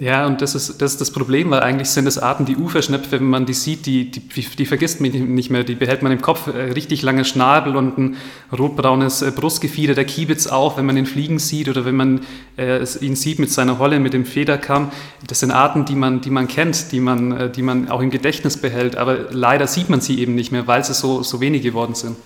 Ja, und das ist, das ist das Problem, weil eigentlich sind es Arten, die Uferschnepfe, wenn man die sieht, die, die, die vergisst man nicht mehr. Die behält man im Kopf, äh, richtig lange Schnabel und ein rotbraunes äh, Brustgefieder, der Kiebitz auch, wenn man den fliegen sieht oder wenn man äh, ihn sieht mit seiner Holle, mit dem Federkamm. Das sind Arten, die man, die man kennt, die man, äh, die man auch im Gedächtnis behält, aber leider sieht man sie eben nicht mehr, weil sie so, so wenig geworden sind.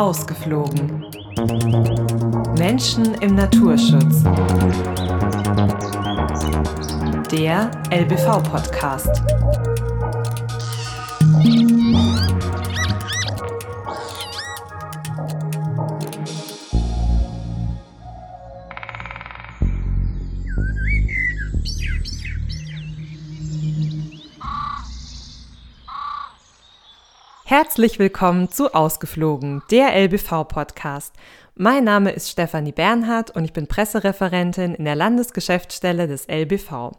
Ausgeflogen. Menschen im Naturschutz. Der LBV-Podcast. Herzlich willkommen zu Ausgeflogen, der LBV-Podcast. Mein Name ist Stefanie Bernhardt und ich bin Pressereferentin in der Landesgeschäftsstelle des LBV.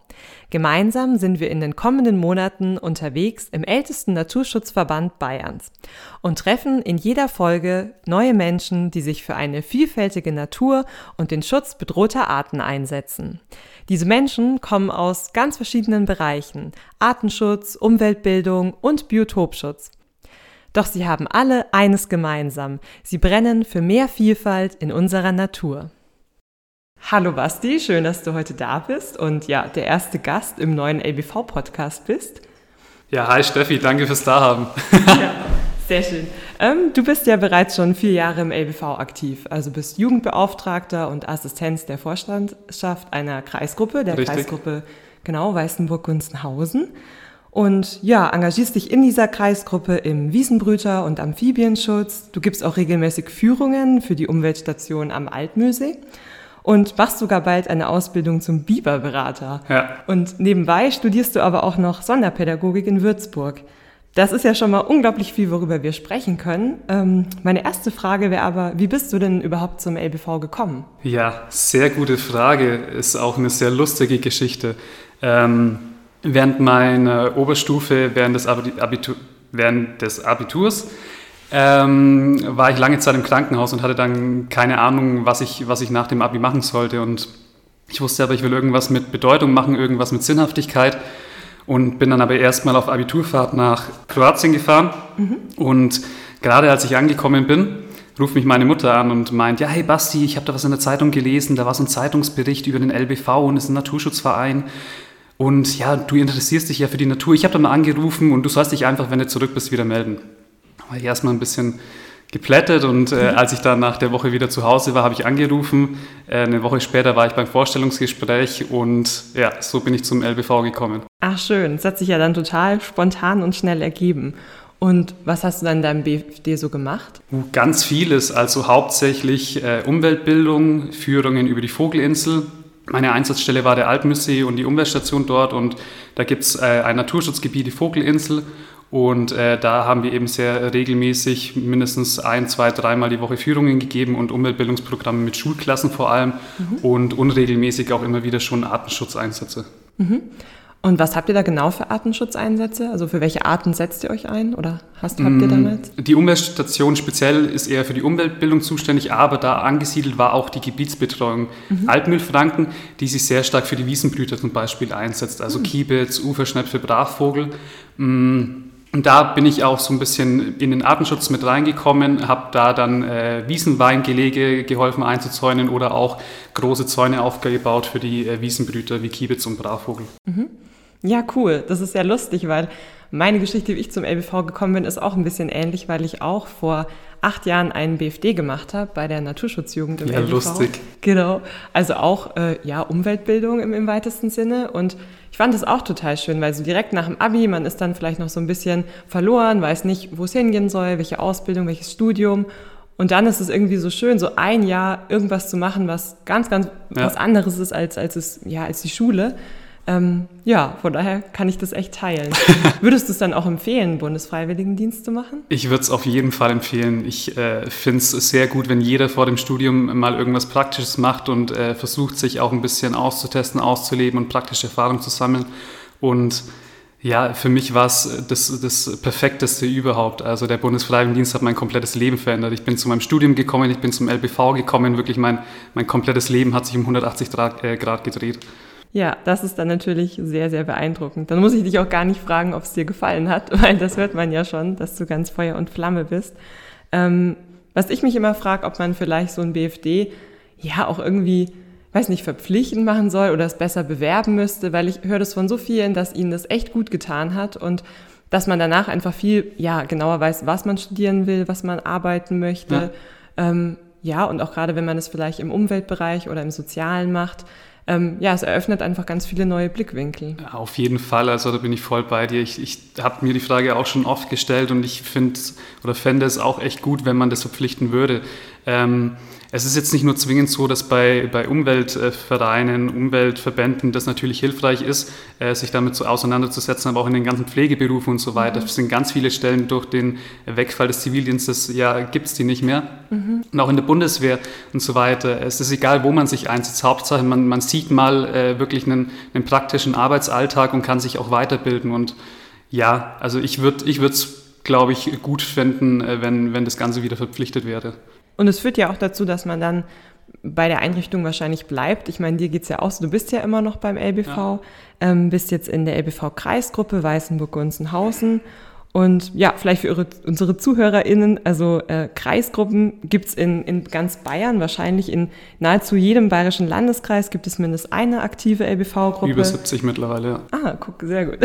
Gemeinsam sind wir in den kommenden Monaten unterwegs im ältesten Naturschutzverband Bayerns und treffen in jeder Folge neue Menschen, die sich für eine vielfältige Natur und den Schutz bedrohter Arten einsetzen. Diese Menschen kommen aus ganz verschiedenen Bereichen Artenschutz, Umweltbildung und Biotopschutz. Doch sie haben alle eines gemeinsam. Sie brennen für mehr Vielfalt in unserer Natur. Hallo Basti, schön, dass du heute da bist und ja, der erste Gast im neuen LBV-Podcast bist. Ja, hi Steffi, danke fürs Dahaben. ja, sehr schön. Ähm, du bist ja bereits schon vier Jahre im LBV aktiv, also bist Jugendbeauftragter und Assistenz der Vorstandschaft einer Kreisgruppe, der Richtig. Kreisgruppe genau Weißenburg-Gunzenhausen. Und ja, engagierst dich in dieser Kreisgruppe im Wiesenbrüter- und Amphibienschutz. Du gibst auch regelmäßig Führungen für die Umweltstation am Altmühlsee und machst sogar bald eine Ausbildung zum Biberberater. Ja. Und nebenbei studierst du aber auch noch Sonderpädagogik in Würzburg. Das ist ja schon mal unglaublich viel, worüber wir sprechen können. Ähm, meine erste Frage wäre aber, wie bist du denn überhaupt zum LBV gekommen? Ja, sehr gute Frage. Ist auch eine sehr lustige Geschichte. Ähm Während meiner Oberstufe, während des, Abitur, während des Abiturs, ähm, war ich lange Zeit im Krankenhaus und hatte dann keine Ahnung, was ich, was ich nach dem Abi machen sollte. Und ich wusste aber, ich will irgendwas mit Bedeutung machen, irgendwas mit Sinnhaftigkeit. Und bin dann aber erstmal auf Abiturfahrt nach Kroatien gefahren. Mhm. Und gerade als ich angekommen bin, ruft mich meine Mutter an und meint, ja, hey Basti, ich habe da was in der Zeitung gelesen, da war so ein Zeitungsbericht über den LBV und ist ein Naturschutzverein. Und ja, du interessierst dich ja für die Natur. Ich habe dann mal angerufen und du sollst dich einfach, wenn du zurück bist, wieder melden. War ich erstmal ein bisschen geplättet und äh, mhm. als ich dann nach der Woche wieder zu Hause war, habe ich angerufen. Äh, eine Woche später war ich beim Vorstellungsgespräch und ja, so bin ich zum LBV gekommen. Ach schön, das hat sich ja dann total spontan und schnell ergeben. Und was hast du dann in deinem BFD so gemacht? Ganz vieles, also hauptsächlich äh, Umweltbildung, Führungen über die Vogelinsel, meine Einsatzstelle war der Alpmüssee und die Umweltstation dort und da gibt es äh, ein Naturschutzgebiet, die Vogelinsel und äh, da haben wir eben sehr regelmäßig mindestens ein, zwei, dreimal die Woche Führungen gegeben und Umweltbildungsprogramme mit Schulklassen vor allem mhm. und unregelmäßig auch immer wieder schon Artenschutzeinsätze. Mhm. Und was habt ihr da genau für Artenschutzeinsätze? Also für welche Arten setzt ihr euch ein oder hast, habt ihr mm, damals? Die Umweltstation speziell ist eher für die Umweltbildung zuständig, aber da angesiedelt war auch die Gebietsbetreuung mhm. Altmühlfranken, die sich sehr stark für die Wiesenblüter zum Beispiel einsetzt, also mhm. Kiebitz, Uferschnepfe, Brachvogel. Mm, und da bin ich auch so ein bisschen in den Artenschutz mit reingekommen, habe da dann äh, Wiesenweingelege geholfen einzuzäunen oder auch große Zäune aufgebaut für die äh, Wiesenbrüter wie Kiebitz und Brachvogel. Mhm. Ja, cool. Das ist ja lustig, weil meine Geschichte, wie ich zum LBV gekommen bin, ist auch ein bisschen ähnlich, weil ich auch vor acht Jahren einen BFD gemacht habe bei der Naturschutzjugend im ja, LBV. Ja, lustig. Genau. Also auch äh, ja Umweltbildung im, im weitesten Sinne und ich fand das auch total schön, weil so direkt nach dem Abi, man ist dann vielleicht noch so ein bisschen verloren, weiß nicht, wo es hingehen soll, welche Ausbildung, welches Studium. Und dann ist es irgendwie so schön, so ein Jahr irgendwas zu machen, was ganz, ganz ja. was anderes ist als, als, es, ja, als die Schule Ähm, ja, von daher kann ich das echt teilen. Würdest du es dann auch empfehlen, Bundesfreiwilligendienst zu machen? Ich würde es auf jeden Fall empfehlen. Ich äh, finde es sehr gut, wenn jeder vor dem Studium mal irgendwas Praktisches macht und äh, versucht, sich auch ein bisschen auszutesten, auszuleben und praktische Erfahrungen zu sammeln. Und ja, für mich war es das, das Perfekteste überhaupt. Also der Bundesfreiwilligendienst hat mein komplettes Leben verändert. Ich bin zu meinem Studium gekommen, ich bin zum LBV gekommen. Wirklich mein, mein komplettes Leben hat sich um 180 Grad, äh, Grad gedreht. Ja, das ist dann natürlich sehr, sehr beeindruckend. Dann muss ich dich auch gar nicht fragen, ob es dir gefallen hat, weil das hört man ja schon, dass du ganz Feuer und Flamme bist. Ähm, was ich mich immer frage, ob man vielleicht so ein BFD ja auch irgendwie, weiß nicht, verpflichtend machen soll oder es besser bewerben müsste, weil ich höre das von so vielen, dass ihnen das echt gut getan hat und dass man danach einfach viel, ja, genauer weiß, was man studieren will, was man arbeiten möchte. Ja, ähm, ja und auch gerade wenn man es vielleicht im Umweltbereich oder im Sozialen macht, ähm, ja, es eröffnet einfach ganz viele neue Blickwinkel. Auf jeden Fall, also da bin ich voll bei dir. Ich, ich habe mir die Frage auch schon oft gestellt und ich finde oder fände es auch echt gut, wenn man das verpflichten würde. Ähm, es ist jetzt nicht nur zwingend so, dass bei, bei Umweltvereinen, Umweltverbänden das natürlich hilfreich ist, äh, sich damit so auseinanderzusetzen, aber auch in den ganzen Pflegeberufen und so weiter. Mhm. Es sind ganz viele Stellen durch den Wegfall des Zivildienstes, ja, gibt es die nicht mehr. Mhm. Und auch in der Bundeswehr und so weiter. Es ist egal, wo man sich einsetzt. Hauptsache, man, man sieht mal äh, wirklich einen, einen praktischen Arbeitsalltag und kann sich auch weiterbilden. Und ja, also ich würde ich es, glaube ich, gut finden, äh, wenn, wenn das Ganze wieder verpflichtet wäre. Und es führt ja auch dazu, dass man dann bei der Einrichtung wahrscheinlich bleibt. Ich meine, dir geht es ja auch so, du bist ja immer noch beim LBV, ja. ähm, bist jetzt in der LBV-Kreisgruppe Weißenburg-Gunzenhausen und ja, vielleicht für ihre, unsere ZuhörerInnen, also äh, Kreisgruppen gibt's in, in ganz Bayern, wahrscheinlich in nahezu jedem bayerischen Landeskreis gibt es mindestens eine aktive LBV-Gruppe. Über 70 mittlerweile, ja. Ah, guck, sehr gut.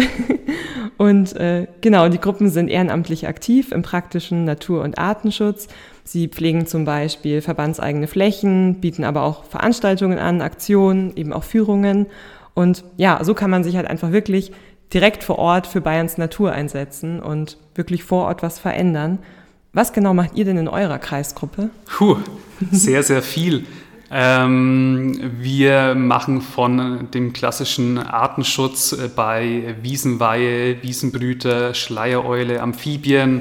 Und äh, genau, die Gruppen sind ehrenamtlich aktiv im praktischen Natur- und Artenschutz. Sie pflegen zum Beispiel verbandseigene Flächen, bieten aber auch Veranstaltungen an, Aktionen, eben auch Führungen. Und ja, so kann man sich halt einfach wirklich direkt vor Ort für Bayerns Natur einsetzen und wirklich vor Ort was verändern. Was genau macht ihr denn in eurer Kreisgruppe? Puh, sehr, sehr viel. Ähm, wir machen von dem klassischen Artenschutz äh, bei Wiesenweihe, Wiesenbrüter, Schleiereule, Amphibien,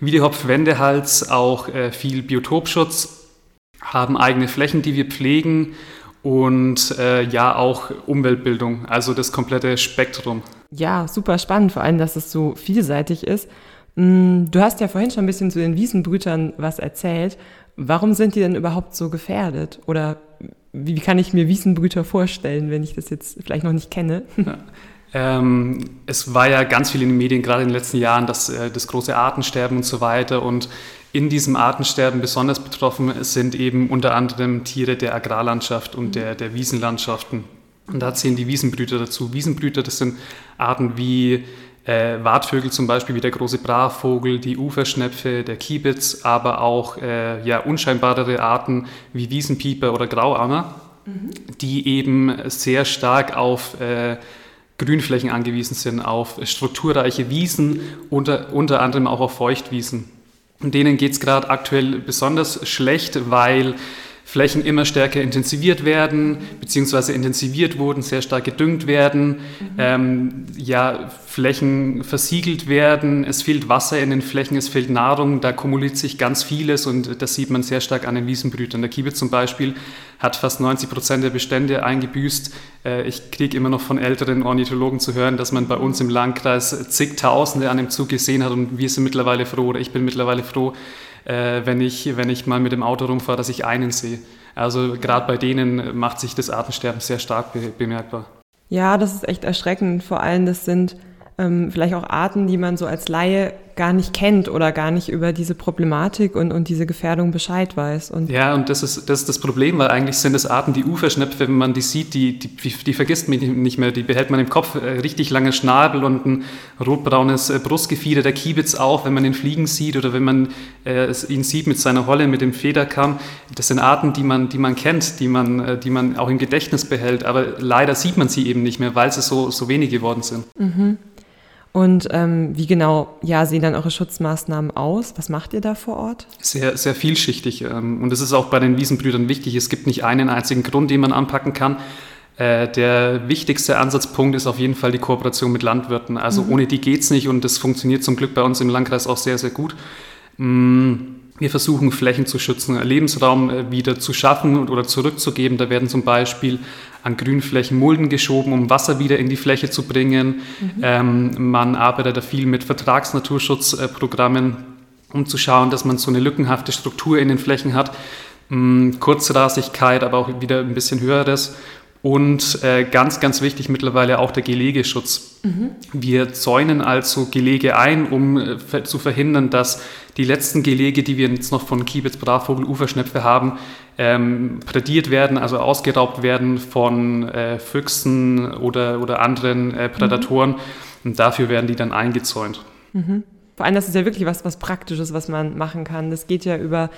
Wiedehopf-Wendehals auch äh, viel Biotopschutz, haben eigene Flächen, die wir pflegen und äh, ja auch Umweltbildung, also das komplette Spektrum. Ja, super spannend, vor allem, dass es so vielseitig ist. Mm, du hast ja vorhin schon ein bisschen zu den Wiesenbrütern was erzählt. Warum sind die denn überhaupt so gefährdet? Oder wie kann ich mir Wiesenbrüter vorstellen, wenn ich das jetzt vielleicht noch nicht kenne? Ja. Ähm, es war ja ganz viel in den Medien, gerade in den letzten Jahren, dass äh, das große Artensterben und so weiter. Und in diesem Artensterben besonders betroffen sind eben unter anderem Tiere der Agrarlandschaft und der, der Wiesenlandschaften. Und da zählen die Wiesenbrüter dazu. Wiesenbrüter, das sind Arten wie äh, Wartvögel zum Beispiel, wie der große Bravvogel, die Uferschnepfe, der Kiebitz, aber auch äh, ja, unscheinbarere Arten wie Wiesenpieper oder Grauammer, mhm. die eben sehr stark auf äh, Grünflächen angewiesen sind, auf strukturreiche Wiesen, unter, unter anderem auch auf Feuchtwiesen. Und denen geht es gerade aktuell besonders schlecht, weil Flächen immer stärker intensiviert werden, beziehungsweise intensiviert wurden, sehr stark gedüngt werden, mhm. ähm, ja, Flächen versiegelt werden, es fehlt Wasser in den Flächen, es fehlt Nahrung, da kumuliert sich ganz vieles und das sieht man sehr stark an den Wiesenbrütern. Der Kiebitz zum Beispiel hat fast 90 Prozent der Bestände eingebüßt. Äh, ich kriege immer noch von älteren Ornithologen zu hören, dass man bei uns im Landkreis zigtausende an dem Zug gesehen hat und wir sind mittlerweile froh oder ich bin mittlerweile froh, äh, wenn, ich, wenn ich mal mit dem Auto rumfahre, dass ich einen sehe. Also gerade bei denen macht sich das Artensterben sehr stark be bemerkbar. Ja, das ist echt erschreckend. Vor allem, das sind ähm, vielleicht auch Arten, die man so als Laie gar nicht kennt oder gar nicht über diese Problematik und, und diese Gefährdung Bescheid weiß. Und ja, und das ist, das ist das Problem, weil eigentlich sind es Arten, die Uferschnepfe, wenn man die sieht, die, die, die vergisst man nicht mehr, die behält man im Kopf, äh, richtig lange Schnabel und ein rotbraunes äh, Brustgefieder, der Kiebitz auch, wenn man den fliegen sieht oder wenn man äh, ihn sieht mit seiner Holle, mit dem Federkamm. Das sind Arten, die man, die man kennt, die man, äh, die man auch im Gedächtnis behält, aber leider sieht man sie eben nicht mehr, weil sie so, so wenig geworden sind. Mhm. Und ähm, wie genau ja, sehen dann eure Schutzmaßnahmen aus? Was macht ihr da vor Ort? Sehr, sehr vielschichtig. Ähm, und es ist auch bei den Wiesenbrüdern wichtig. Es gibt nicht einen einzigen Grund, den man anpacken kann. Äh, der wichtigste Ansatzpunkt ist auf jeden Fall die Kooperation mit Landwirten. Also mhm. ohne die geht es nicht und das funktioniert zum Glück bei uns im Landkreis auch sehr, sehr gut. Mm, wir versuchen Flächen zu schützen, Lebensraum äh, wieder zu schaffen oder zurückzugeben. Da werden zum Beispiel an Grünflächen Mulden geschoben, um Wasser wieder in die Fläche zu bringen. Mhm. Ähm, man arbeitet da viel mit Vertragsnaturschutzprogrammen, um zu schauen, dass man so eine lückenhafte Struktur in den Flächen hat. Mm, Kurzrasigkeit, aber auch wieder ein bisschen höheres. Und äh, ganz, ganz wichtig mittlerweile auch der Gelegeschutz. Mhm. Wir zäunen also Gelege ein, um äh, zu verhindern, dass die letzten Gelege, die wir jetzt noch von Kiebitz, Brachvogel, Uferschnepfe haben, ähm, prädiert werden, also ausgeraubt werden von äh, Füchsen oder, oder anderen äh, Prädatoren. Mhm. Und dafür werden die dann eingezäunt. Mhm. Vor allem, das ist ja wirklich was, was Praktisches, was man machen kann. Das geht ja über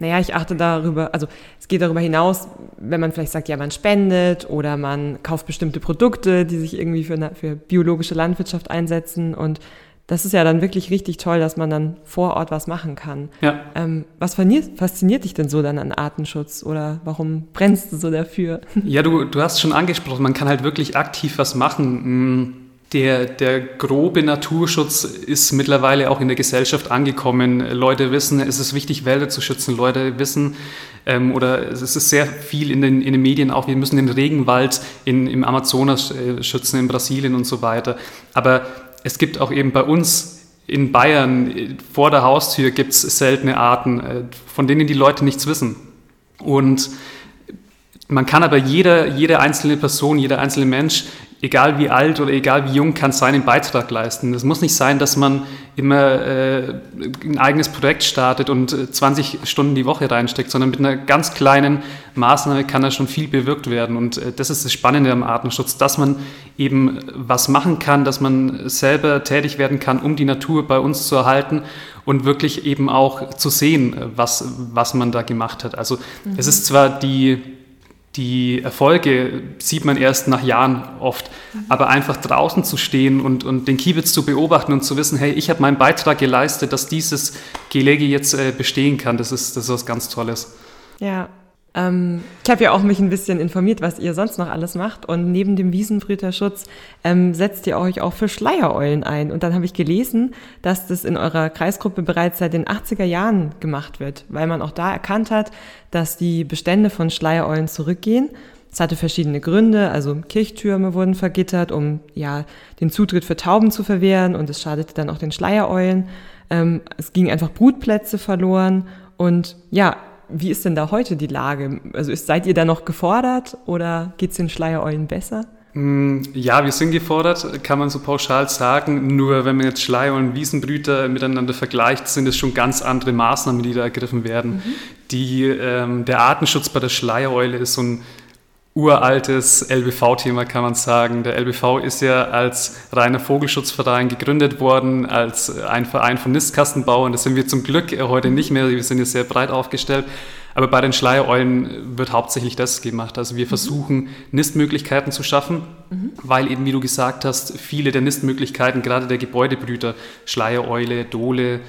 naja, ich achte darüber, also es geht darüber hinaus, wenn man vielleicht sagt, ja, man spendet oder man kauft bestimmte Produkte, die sich irgendwie für, eine, für biologische Landwirtschaft einsetzen und das ist ja dann wirklich richtig toll, dass man dann vor Ort was machen kann. Ja. Ähm, was fasziniert dich denn so dann an Artenschutz oder warum brennst du so dafür? Ja, du, du hast schon angesprochen, man kann halt wirklich aktiv was machen. Der, der grobe Naturschutz ist mittlerweile auch in der Gesellschaft angekommen. Leute wissen, es ist wichtig, Wälder zu schützen. Leute wissen, ähm, oder es ist sehr viel in den, in den Medien auch, wir müssen den Regenwald in, im Amazonas äh, schützen, in Brasilien und so weiter. Aber es gibt auch eben bei uns in Bayern vor der Haustür gibt es seltene Arten, äh, von denen die Leute nichts wissen. Und man kann aber jeder, jede einzelne Person, jeder einzelne Mensch egal wie alt oder egal wie jung, kann seinen Beitrag leisten. Es muss nicht sein, dass man immer äh, ein eigenes Projekt startet und 20 äh, Stunden die Woche reinsteckt, sondern mit einer ganz kleinen Maßnahme kann da schon viel bewirkt werden. Und äh, das ist das Spannende am Artenschutz, dass man eben was machen kann, dass man selber tätig werden kann, um die Natur bei uns zu erhalten und wirklich eben auch zu sehen, was, was man da gemacht hat. Also mhm. es ist zwar die die Erfolge sieht man erst nach Jahren oft. Mhm. Aber einfach draußen zu stehen und, und den Kiebitz zu beobachten und zu wissen, hey, ich habe meinen Beitrag geleistet, dass dieses Gelege jetzt äh, bestehen kann, das ist, das ist was ganz Tolles. Ja, ähm, ich habe ja auch mich ein bisschen informiert, was ihr sonst noch alles macht. Und neben dem Wiesenbrüterschutz ähm, setzt ihr euch auch für Schleiereulen ein. Und dann habe ich gelesen, dass das in eurer Kreisgruppe bereits seit den 80er Jahren gemacht wird, weil man auch da erkannt hat, dass die Bestände von Schleiereulen zurückgehen. Es hatte verschiedene Gründe, also Kirchtürme wurden vergittert, um ja den Zutritt für Tauben zu verwehren und es schadete dann auch den Schleiereulen. Ähm, es gingen einfach Brutplätze verloren und ja, wie ist denn da heute die Lage? Also ist, seid ihr da noch gefordert oder geht es den Schleiereulen besser? Mm, ja, wir sind gefordert, kann man so pauschal sagen. Nur wenn man jetzt Schleier- und Wiesenbrüter miteinander vergleicht, sind es schon ganz andere Maßnahmen, die da ergriffen werden. Mhm. Die, ähm, der Artenschutz bei der Schleiereule ist so ein uraltes LBV-Thema, kann man sagen. Der LBV ist ja als reiner Vogelschutzverein gegründet worden, als ein Verein von Nistkastenbauern. Das sind wir zum Glück heute nicht mehr. Wir sind ja sehr breit aufgestellt. Aber bei den Schleiereulen wird hauptsächlich das gemacht. Also wir mhm. versuchen, Nistmöglichkeiten zu schaffen, mhm. weil eben, wie du gesagt hast, viele der Nistmöglichkeiten, gerade der Gebäudebrüter, Schleiereule, Dole,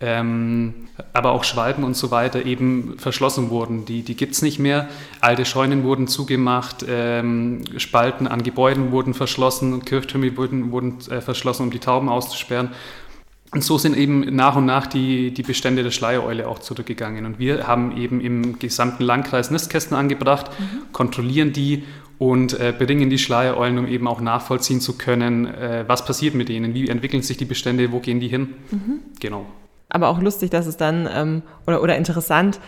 ähm, aber auch Schwalben und so weiter eben verschlossen wurden. Die, die gibt es nicht mehr. Alte Scheunen wurden zugemacht, ähm, Spalten an Gebäuden wurden verschlossen, Kirchtürme wurden, wurden äh, verschlossen, um die Tauben auszusperren. Und so sind eben nach und nach die, die Bestände der Schleiereule auch zurückgegangen. Und wir haben eben im gesamten Landkreis Nistkästen angebracht, mhm. kontrollieren die und äh, bringen die Schleiereulen, um eben auch nachvollziehen zu können, äh, was passiert mit denen, wie entwickeln sich die Bestände, wo gehen die hin. Mhm. Genau aber auch lustig, dass es dann, ähm, oder, oder interessant,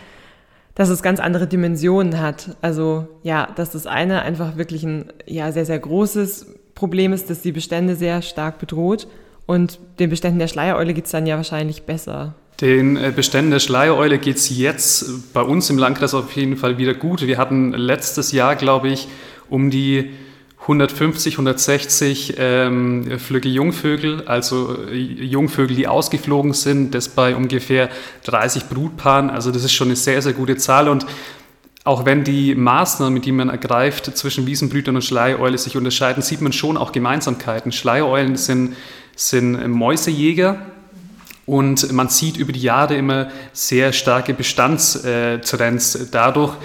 dass es ganz andere Dimensionen hat. Also ja, dass das eine einfach wirklich ein ja, sehr, sehr großes Problem ist, dass die Bestände sehr stark bedroht. Und den Beständen der Schleiereule geht es dann ja wahrscheinlich besser. Den äh, Beständen der Schleiereule geht es jetzt bei uns im Landkreis auf jeden Fall wieder gut. Wir hatten letztes Jahr, glaube ich, um die 150, 160 ähm, Flügge Jungvögel, also äh, Jungvögel, die ausgeflogen sind, das bei ungefähr 30 Brutpaaren. Also das ist schon eine sehr, sehr gute Zahl und auch wenn die Maßnahmen, die man ergreift, zwischen Wiesenbrütern und Schleiereule sich unterscheiden, sieht man schon auch Gemeinsamkeiten. Schleiereulen sind, sind Mäusejäger und man sieht über die Jahre immer sehr starke Bestandstrends dadurch,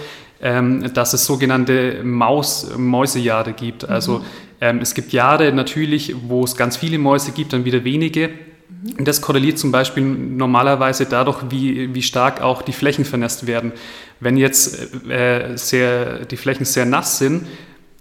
ähm, dass es sogenannte Maus, Mäusejahre gibt. Mhm. Also ähm, es gibt Jahre natürlich, wo es ganz viele Mäuse gibt, dann wieder wenige. Mhm. Das korreliert zum Beispiel normalerweise dadurch, wie, wie stark auch die Flächen vernässt werden. Wenn jetzt äh, sehr, die Flächen sehr nass sind,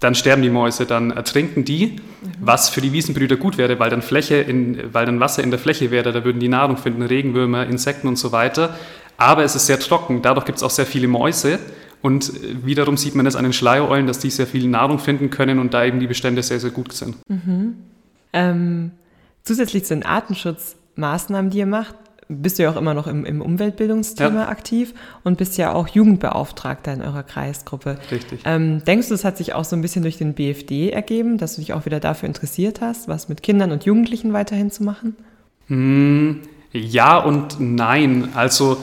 dann sterben die Mäuse, dann ertrinken die, mhm. was für die Wiesenbrüder gut wäre, weil dann, Fläche in, weil dann Wasser in der Fläche wäre, da würden die Nahrung finden, Regenwürmer, Insekten und so weiter. Aber es ist sehr trocken, dadurch gibt es auch sehr viele Mäuse und wiederum sieht man es an den Schleiereulen, dass die sehr viel Nahrung finden können und da eben die Bestände sehr, sehr gut sind. Mhm. Ähm, zusätzlich zu den Artenschutzmaßnahmen, die ihr macht, bist du ja auch immer noch im, im Umweltbildungsthema ja. aktiv und bist ja auch Jugendbeauftragter in eurer Kreisgruppe. Richtig. Ähm, denkst du, es hat sich auch so ein bisschen durch den BFD ergeben, dass du dich auch wieder dafür interessiert hast, was mit Kindern und Jugendlichen weiterhin zu machen? Hm, ja und nein. Also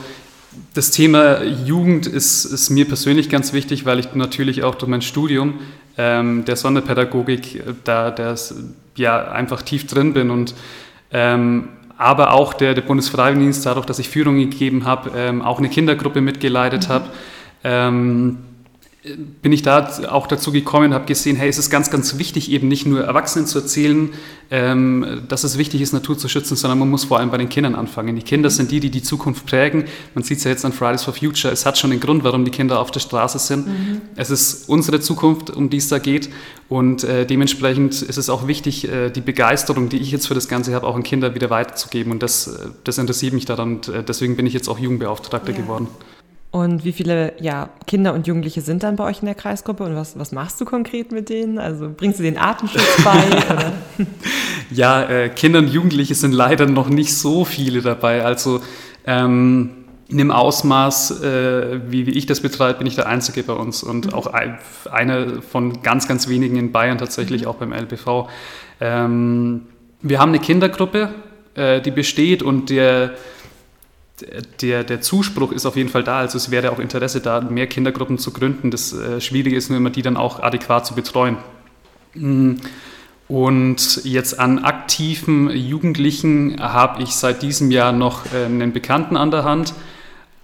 das Thema Jugend ist, ist, mir persönlich ganz wichtig, weil ich natürlich auch durch mein Studium ähm, der Sonderpädagogik da das, ja, einfach tief drin bin und ähm, aber auch der, der Bundesfreiwilligendienst, dadurch, dass ich Führungen gegeben habe, ähm, auch eine Kindergruppe mitgeleitet mhm. habe. Bin ich da auch dazu gekommen, habe gesehen, hey, es ist ganz, ganz wichtig, eben nicht nur Erwachsenen zu erzählen, ähm, dass es wichtig ist, Natur zu schützen, sondern man muss vor allem bei den Kindern anfangen. Die Kinder sind die, die die Zukunft prägen. Man sieht es ja jetzt an Fridays for Future. Es hat schon den Grund, warum die Kinder auf der Straße sind. Mhm. Es ist unsere Zukunft, um die es da geht. Und äh, dementsprechend ist es auch wichtig, äh, die Begeisterung, die ich jetzt für das Ganze habe, auch an Kinder wieder weiterzugeben. Und das, äh, das interessiert mich daran. Und äh, deswegen bin ich jetzt auch Jugendbeauftragter ja. geworden. Und wie viele ja, Kinder und Jugendliche sind dann bei euch in der Kreisgruppe und was, was machst du konkret mit denen? Also bringst du den Artenschutz bei? ja, äh, Kinder und Jugendliche sind leider noch nicht so viele dabei. Also ähm, in dem Ausmaß, äh, wie, wie ich das betreibe, bin ich der Einzige bei uns und mhm. auch ein, einer von ganz, ganz wenigen in Bayern tatsächlich, mhm. auch beim LBV. Ähm, wir haben eine Kindergruppe, äh, die besteht und der der, der Zuspruch ist auf jeden Fall da. Also es wäre auch Interesse da, mehr Kindergruppen zu gründen. Das äh, Schwierige ist nur immer, die dann auch adäquat zu betreuen. Mm. Und jetzt an aktiven Jugendlichen habe ich seit diesem Jahr noch äh, einen Bekannten an der Hand,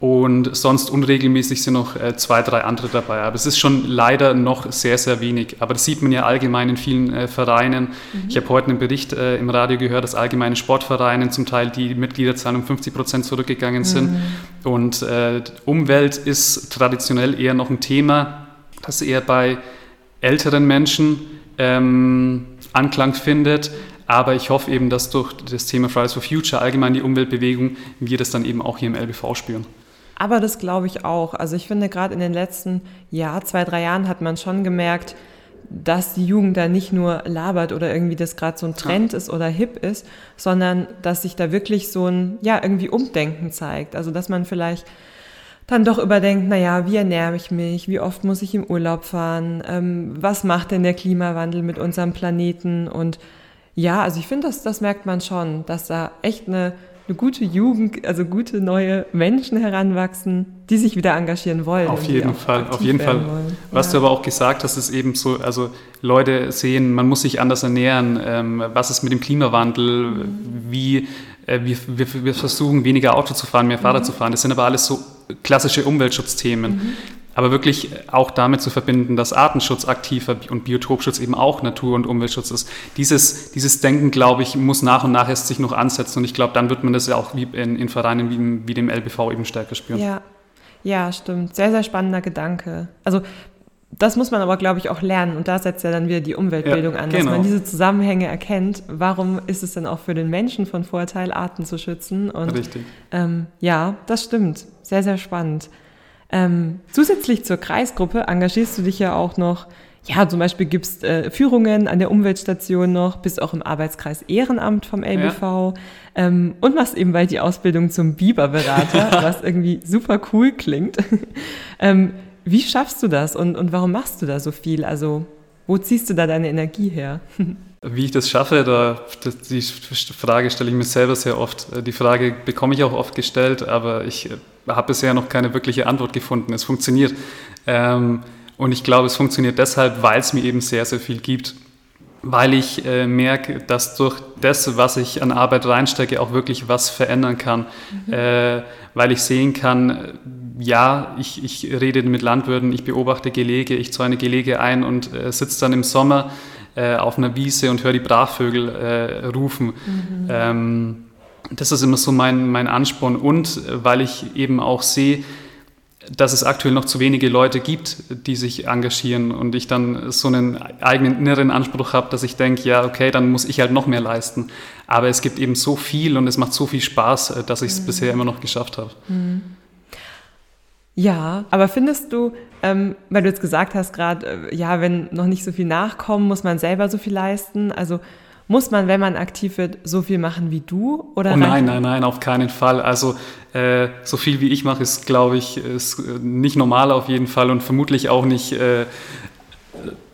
und sonst unregelmäßig sind noch äh, zwei, drei andere dabei. Aber es ist schon leider noch sehr, sehr wenig. Aber das sieht man ja allgemein in vielen äh, Vereinen. Mhm. Ich habe heute einen Bericht äh, im Radio gehört, dass allgemeine Sportvereinen zum Teil die Mitgliederzahlen um 50 Prozent zurückgegangen sind. Mhm. Und Umwelt ist traditionell eher noch ein Thema, das eher bei älteren Menschen ähm, Anklang findet. Aber ich hoffe eben, dass durch das Thema Fridays for Future, allgemein die Umweltbewegung, wir das dann eben auch hier im LBV spüren. Aber das glaube ich auch. Also ich finde, gerade in den letzten Jahr, zwei, drei Jahren hat man schon gemerkt, dass die Jugend da nicht nur labert oder irgendwie das gerade so ein Trend ist oder hip ist, sondern dass sich da wirklich so ein, ja, irgendwie Umdenken zeigt. Also dass man vielleicht dann doch überdenkt, naja, wie ernähre ich mich, wie oft muss ich im Urlaub fahren, ähm, was macht denn der Klimawandel mit unserem Planeten und ja, also ich finde, das, das merkt man schon, dass da echt eine eine gute Jugend, also gute neue Menschen heranwachsen, die sich wieder engagieren wollen. Auf jeden Fall, auf jeden Fall. Wollen. Was ja. du aber auch gesagt hast, ist eben so, also Leute sehen, man muss sich anders ernähren. Ähm, was ist mit dem Klimawandel? Mhm. Wie äh, wir, wir, wir, versuchen weniger Auto zu fahren, mehr Fahrrad mhm. zu fahren. Das sind aber alles so klassische Umweltschutzthemen. Mhm aber wirklich auch damit zu verbinden, dass Artenschutz aktiver und Biotopschutz eben auch Natur- und Umweltschutz ist. Dieses, dieses Denken, glaube ich, muss nach und nach erst sich noch ansetzen und ich glaube, dann wird man das ja auch wie in, in Vereinen wie, wie dem LBV eben stärker spüren. Ja. ja, stimmt. Sehr, sehr spannender Gedanke. Also das muss man aber, glaube ich, auch lernen. Und da setzt ja dann wieder die Umweltbildung ja, an, dass genau. man diese Zusammenhänge erkennt. Warum ist es denn auch für den Menschen von Vorteil, Arten zu schützen? Und, Richtig. Ähm, ja, das stimmt. Sehr, sehr spannend. Ähm, zusätzlich zur Kreisgruppe engagierst du dich ja auch noch, ja, zum Beispiel gibst äh, Führungen an der Umweltstation noch, bist auch im Arbeitskreis Ehrenamt vom LBV ja. ähm, und machst eben bald die Ausbildung zum Biberberater, was irgendwie super cool klingt. ähm, wie schaffst du das und, und warum machst du da so viel? Also, wo ziehst du da deine Energie her? Wie ich das schaffe, da, die Frage stelle ich mir selber sehr oft. Die Frage bekomme ich auch oft gestellt, aber ich äh, habe bisher noch keine wirkliche Antwort gefunden. Es funktioniert. Ähm, und ich glaube, es funktioniert deshalb, weil es mir eben sehr, sehr viel gibt. weil ich äh, merke, dass durch das, was ich an Arbeit reinstecke, auch wirklich was verändern kann. Mhm. Äh, weil ich sehen kann, ja, ich, ich rede mit Landwirten, ich beobachte Gelege, ich zäune Gelege ein und äh, sitze dann im Sommer äh, auf einer Wiese und höre die Brachvögel äh, rufen. Mhm. Ähm, das ist immer so mein, mein Ansporn und äh, weil ich eben auch sehe, dass es aktuell noch zu wenige Leute gibt, die sich engagieren und ich dann so einen eigenen inneren Anspruch habe, dass ich denke, ja, okay, dann muss ich halt noch mehr leisten. Aber es gibt eben so viel und es macht so viel Spaß, äh, dass ich es mhm. bisher immer noch geschafft habe. Mhm. Ja, aber findest du, ähm, weil du jetzt gesagt hast gerade, äh, ja, wenn noch nicht so viel nachkommen, muss man selber so viel leisten. Also muss man, wenn man aktiv wird, so viel machen wie du? Oder oh nein, nein, nein, auf keinen Fall. Also äh, so viel wie ich mache, ist, glaube ich, ist äh, nicht normal auf jeden Fall und vermutlich auch nicht äh,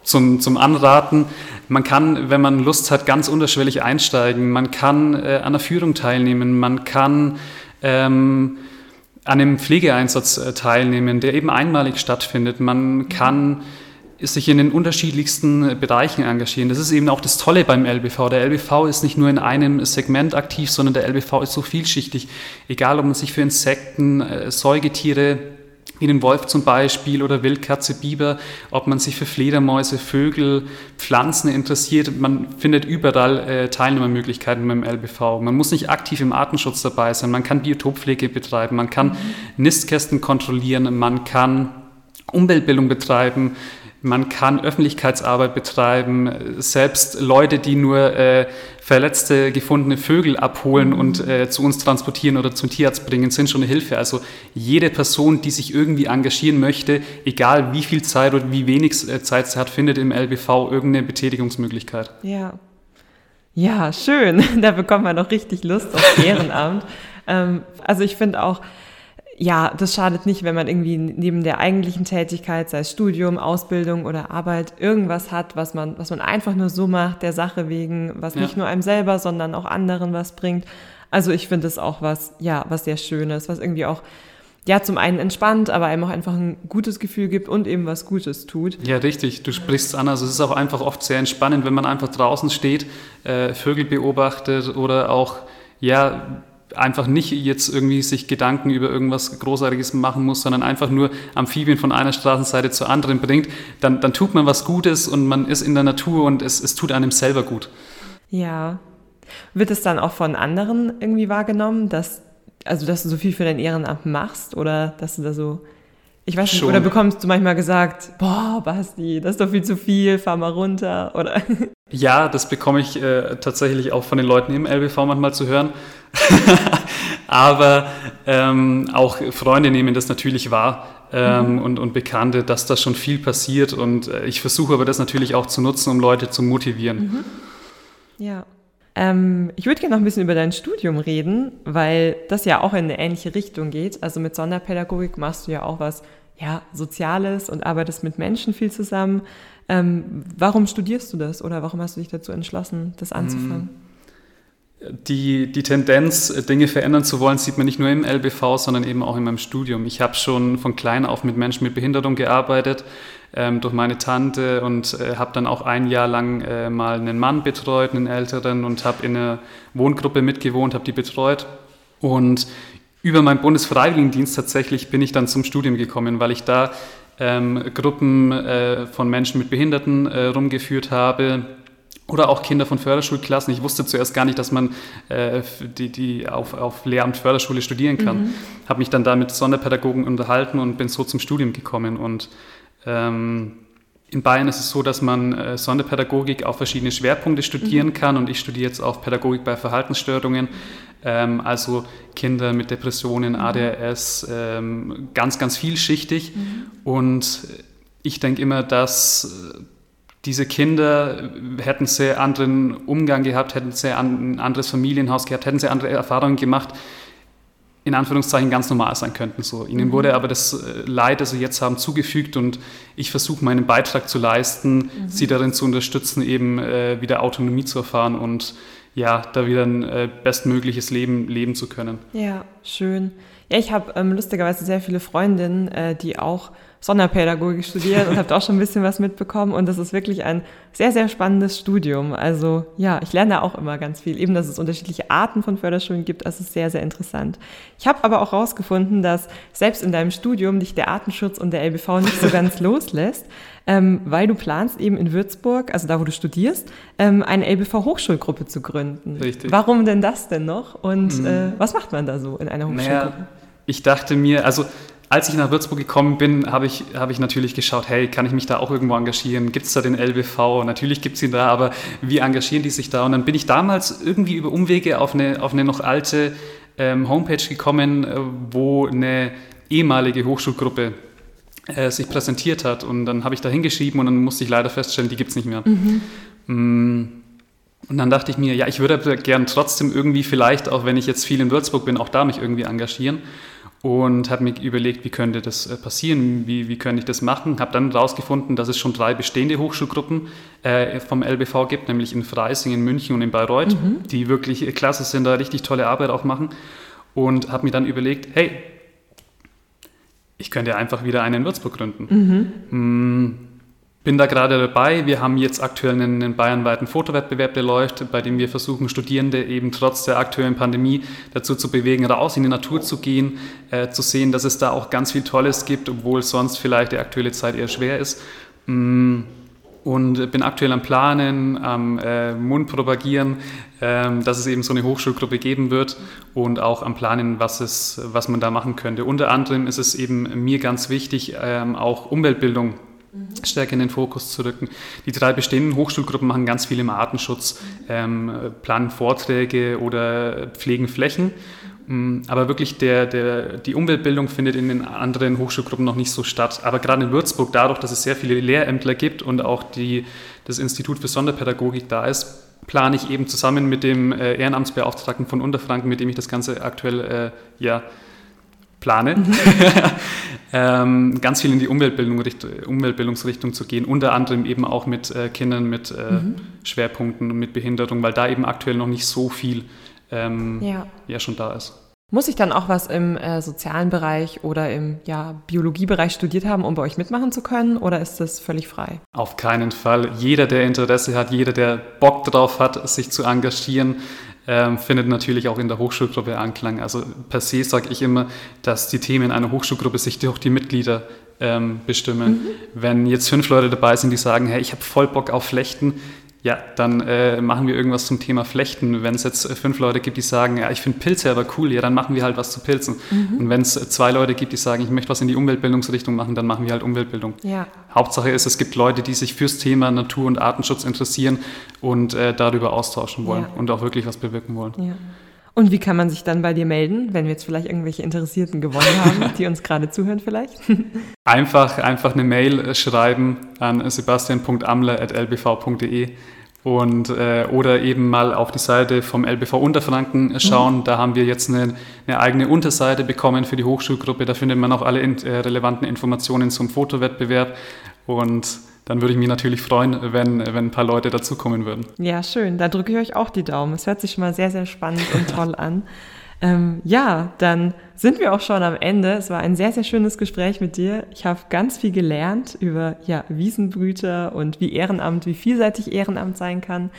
zum, zum Anraten. Man kann, wenn man Lust hat, ganz unterschwellig einsteigen. Man kann äh, an der Führung teilnehmen. Man kann ähm, an einem Pflegeeinsatz äh, teilnehmen, der eben einmalig stattfindet. Man kann sich in den unterschiedlichsten Bereichen engagieren. Das ist eben auch das Tolle beim LBV. Der LBV ist nicht nur in einem Segment aktiv, sondern der LBV ist so vielschichtig. Egal, ob man sich für Insekten, äh, Säugetiere, wie den Wolf zum Beispiel oder Wildkatze, Biber, ob man sich für Fledermäuse, Vögel, Pflanzen interessiert. Man findet überall äh, Teilnehmermöglichkeiten beim LBV. Man muss nicht aktiv im Artenschutz dabei sein. Man kann Biotoppflege betreiben, man kann mhm. Nistkästen kontrollieren, man kann Umweltbildung betreiben, man kann Öffentlichkeitsarbeit betreiben, selbst Leute, die nur äh, verletzte, gefundene Vögel abholen und äh, zu uns transportieren oder zum Tierarzt bringen, sind schon eine Hilfe. Also jede Person, die sich irgendwie engagieren möchte, egal wie viel Zeit oder wie wenig äh, Zeit sie hat, findet im LBV irgendeine Betätigungsmöglichkeit. Ja. Ja, schön. Da bekommt man doch richtig Lust auf Ehrenamt. ähm, also ich finde auch, ja, das schadet nicht, wenn man irgendwie neben der eigentlichen Tätigkeit, sei es Studium, Ausbildung oder Arbeit, irgendwas hat, was man, was man einfach nur so macht, der Sache wegen, was ja. nicht nur einem selber, sondern auch anderen was bringt. Also ich finde es auch was, ja, was sehr Schönes, was irgendwie auch, ja, zum einen entspannt, aber einem auch einfach ein gutes Gefühl gibt und eben was Gutes tut. Ja, richtig, du sprichst an. Also es ist auch einfach oft sehr entspannend, wenn man einfach draußen steht, äh, Vögel beobachtet oder auch, ja, einfach nicht jetzt irgendwie sich Gedanken über irgendwas Großartiges machen muss, sondern einfach nur Amphibien von einer Straßenseite zur anderen bringt, dann, dann tut man was Gutes und man ist in der Natur und es, es tut einem selber gut. Ja. Wird es dann auch von anderen irgendwie wahrgenommen, dass, also dass du so viel für dein Ehrenamt machst oder dass du da so ich weiß nicht, Schon. oder bekommst du manchmal gesagt, boah, Basti, das ist doch viel zu viel, fahr mal runter, oder? Ja, das bekomme ich äh, tatsächlich auch von den Leuten im LBV manchmal zu hören. Aber ähm, auch Freunde nehmen das natürlich wahr ähm, mhm. und, und Bekannte, dass da schon viel passiert. Und äh, ich versuche aber das natürlich auch zu nutzen, um Leute zu motivieren. Mhm. Ja. Ähm, ich würde gerne noch ein bisschen über dein Studium reden, weil das ja auch in eine ähnliche Richtung geht. Also mit Sonderpädagogik machst du ja auch was ja, Soziales und arbeitest mit Menschen viel zusammen. Ähm, warum studierst du das oder warum hast du dich dazu entschlossen, das anzufangen? Mhm. Die, die Tendenz, Dinge verändern zu wollen, sieht man nicht nur im LBV, sondern eben auch in meinem Studium. Ich habe schon von klein auf mit Menschen mit Behinderung gearbeitet, ähm, durch meine Tante und äh, habe dann auch ein Jahr lang äh, mal einen Mann betreut, einen älteren und habe in einer Wohngruppe mitgewohnt, habe die betreut. Und über meinen Bundesfreiwilligendienst tatsächlich bin ich dann zum Studium gekommen, weil ich da ähm, Gruppen äh, von Menschen mit Behinderten äh, rumgeführt habe, oder auch Kinder von Förderschulklassen. Ich wusste zuerst gar nicht, dass man äh, die, die auf, auf Lehramt Förderschule studieren kann. Mhm. Habe mich dann da mit Sonderpädagogen unterhalten und bin so zum Studium gekommen. Und ähm, in Bayern ist es so, dass man äh, Sonderpädagogik auf verschiedene Schwerpunkte studieren mhm. kann und ich studiere jetzt auch Pädagogik bei Verhaltensstörungen, ähm, also Kinder mit Depressionen, mhm. ADHS, ähm, ganz, ganz vielschichtig. Mhm. Und ich denke immer, dass diese Kinder hätten sie anderen Umgang gehabt, hätten sie ein anderes Familienhaus gehabt, hätten sie andere Erfahrungen gemacht, in Anführungszeichen ganz normal sein könnten. So. Ihnen mhm. wurde aber das äh, Leid, das sie jetzt haben, zugefügt und ich versuche meinen Beitrag zu leisten, mhm. sie darin zu unterstützen, eben äh, wieder Autonomie zu erfahren und ja, da wieder ein äh, bestmögliches Leben leben zu können. Ja, schön. Ja, ich habe ähm, lustigerweise sehr viele Freundinnen, äh, die auch Sonderpädagogik studieren und habe auch schon ein bisschen was mitbekommen. Und das ist wirklich ein sehr, sehr spannendes Studium. Also ja, ich lerne da auch immer ganz viel. Eben, dass es unterschiedliche Arten von Förderschulen gibt, das ist sehr, sehr interessant. Ich habe aber auch herausgefunden, dass selbst in deinem Studium dich der Artenschutz und der LBV nicht so ganz loslässt, ähm, weil du planst eben in Würzburg, also da, wo du studierst, ähm, eine LBV-Hochschulgruppe zu gründen. Richtig. Warum denn das denn noch? Und mhm. äh, was macht man da so in einer Hochschulgruppe? Naja, ich dachte mir, also als ich nach Würzburg gekommen bin, habe ich, hab ich natürlich geschaut, hey, kann ich mich da auch irgendwo engagieren? Gibt es da den LBV? Natürlich gibt es ihn da, aber wie engagieren die sich da? Und dann bin ich damals irgendwie über Umwege auf eine, auf eine noch alte ähm, Homepage gekommen, äh, wo eine ehemalige Hochschulgruppe äh, sich präsentiert hat. Und dann habe ich da hingeschrieben und dann musste ich leider feststellen, die gibt es nicht mehr. Mhm. Mm. Und dann dachte ich mir, ja, ich würde gern trotzdem irgendwie vielleicht, auch wenn ich jetzt viel in Würzburg bin, auch da mich irgendwie engagieren und habe mir überlegt, wie könnte das äh, passieren, wie, wie könnte ich das machen. Habe dann herausgefunden, dass es schon drei bestehende Hochschulgruppen äh, vom LBV gibt, nämlich in Freising, in München und in Bayreuth, mhm. die wirklich klasse sind, da richtig tolle Arbeit auch machen. Und habe mir dann überlegt, hey, ich könnte einfach wieder einen in Würzburg gründen. Mhm. Mm, bin da gerade dabei. Wir haben jetzt aktuell einen, einen bayernweiten Fotowettbewerb, der läuft, bei dem wir versuchen, Studierende eben trotz der aktuellen Pandemie dazu zu bewegen, raus in die Natur zu gehen, äh, zu sehen, dass es da auch ganz viel Tolles gibt, obwohl sonst vielleicht die aktuelle Zeit eher schwer ist. Mm, und bin aktuell am Planen, am äh, Mund propagieren, ähm, dass es eben so eine Hochschulgruppe geben wird und auch am Planen, was, es, was man da machen könnte. Unter anderem ist es eben mir ganz wichtig, ähm, auch Umweltbildung stärker in den Fokus zu rücken. Die drei bestehenden Hochschulgruppen machen ganz viel im Artenschutz, ähm, planen Vorträge oder pflegen Flächen. Mm, aber wirklich der, der, die Umweltbildung findet in den anderen Hochschulgruppen noch nicht so statt. Aber gerade in Würzburg, dadurch, dass es sehr viele Lehrämtler gibt und auch die, das Institut für Sonderpädagogik da ist, plane ich eben zusammen mit dem äh, Ehrenamtsbeauftragten von Unterfranken, mit dem ich das Ganze aktuell äh, ja, plane, mhm. ähm, ganz viel in die Umweltbildung, Umweltbildungsrichtung zu gehen, unter anderem eben auch mit äh, Kindern mit äh, mhm. Schwerpunkten und mit Behinderung, weil da eben aktuell noch nicht so viel ähm, ja. ja schon da ist. Muss ich dann auch was im äh, sozialen Bereich oder im ja, Biologiebereich studiert haben, um bei euch mitmachen zu können? Oder ist das völlig frei? Auf keinen Fall. Jeder, der Interesse hat, jeder, der Bock drauf hat, sich zu engagieren, ähm, findet natürlich auch in der Hochschulgruppe Anklang. Also per se sage ich immer, dass die Themen einer Hochschulgruppe sich durch die Mitglieder ähm, bestimmen. Mhm. Wenn jetzt fünf Leute dabei sind, die sagen, hey, ich habe voll Bock auf Flechten, ja, dann äh, machen wir irgendwas zum Thema Flechten. Wenn es jetzt äh, fünf Leute gibt, die sagen, ja, ich finde Pilze aber cool, ja, dann machen wir halt was zu Pilzen. Mhm. Und wenn es äh, zwei Leute gibt, die sagen, ich möchte was in die Umweltbildungsrichtung machen, dann machen wir halt Umweltbildung. Ja. Hauptsache ist, es gibt Leute, die sich fürs Thema Natur- und Artenschutz interessieren und äh, darüber austauschen wollen ja. und auch wirklich was bewirken wollen. Ja. Und wie kann man sich dann bei dir melden, wenn wir jetzt vielleicht irgendwelche Interessierten gewonnen haben, die uns gerade zuhören vielleicht? Einfach, einfach eine Mail schreiben an sebastian.amler.lbv.de und, äh, oder eben mal auf die Seite vom LBV Unterfranken schauen. Mhm. Da haben wir jetzt eine, eine, eigene Unterseite bekommen für die Hochschulgruppe. Da findet man auch alle in, äh, relevanten Informationen zum Fotowettbewerb. Und dann würde ich mich natürlich freuen, wenn, wenn ein paar Leute dazukommen würden. Ja, schön. Da drücke ich euch auch die Daumen. Es hört sich schon mal sehr, sehr spannend und toll an. Ähm, ja, dann sind wir auch schon am Ende. Es war ein sehr, sehr schönes Gespräch mit dir. Ich habe ganz viel gelernt über ja, Wiesenbrüter und wie Ehrenamt, wie vielseitig Ehrenamt sein kann.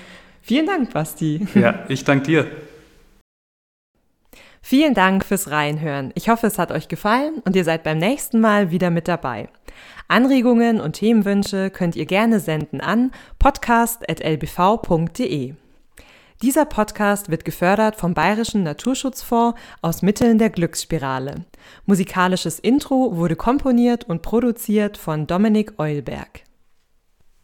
Vielen Dank, Basti. Ja, ich danke dir. Vielen Dank fürs Reinhören. Ich hoffe, es hat euch gefallen und ihr seid beim nächsten Mal wieder mit dabei. Anregungen und Themenwünsche könnt ihr gerne senden an podcast.lbv.de. Dieser Podcast wird gefördert vom Bayerischen Naturschutzfonds aus Mitteln der Glücksspirale. Musikalisches Intro wurde komponiert und produziert von Dominik Eulberg.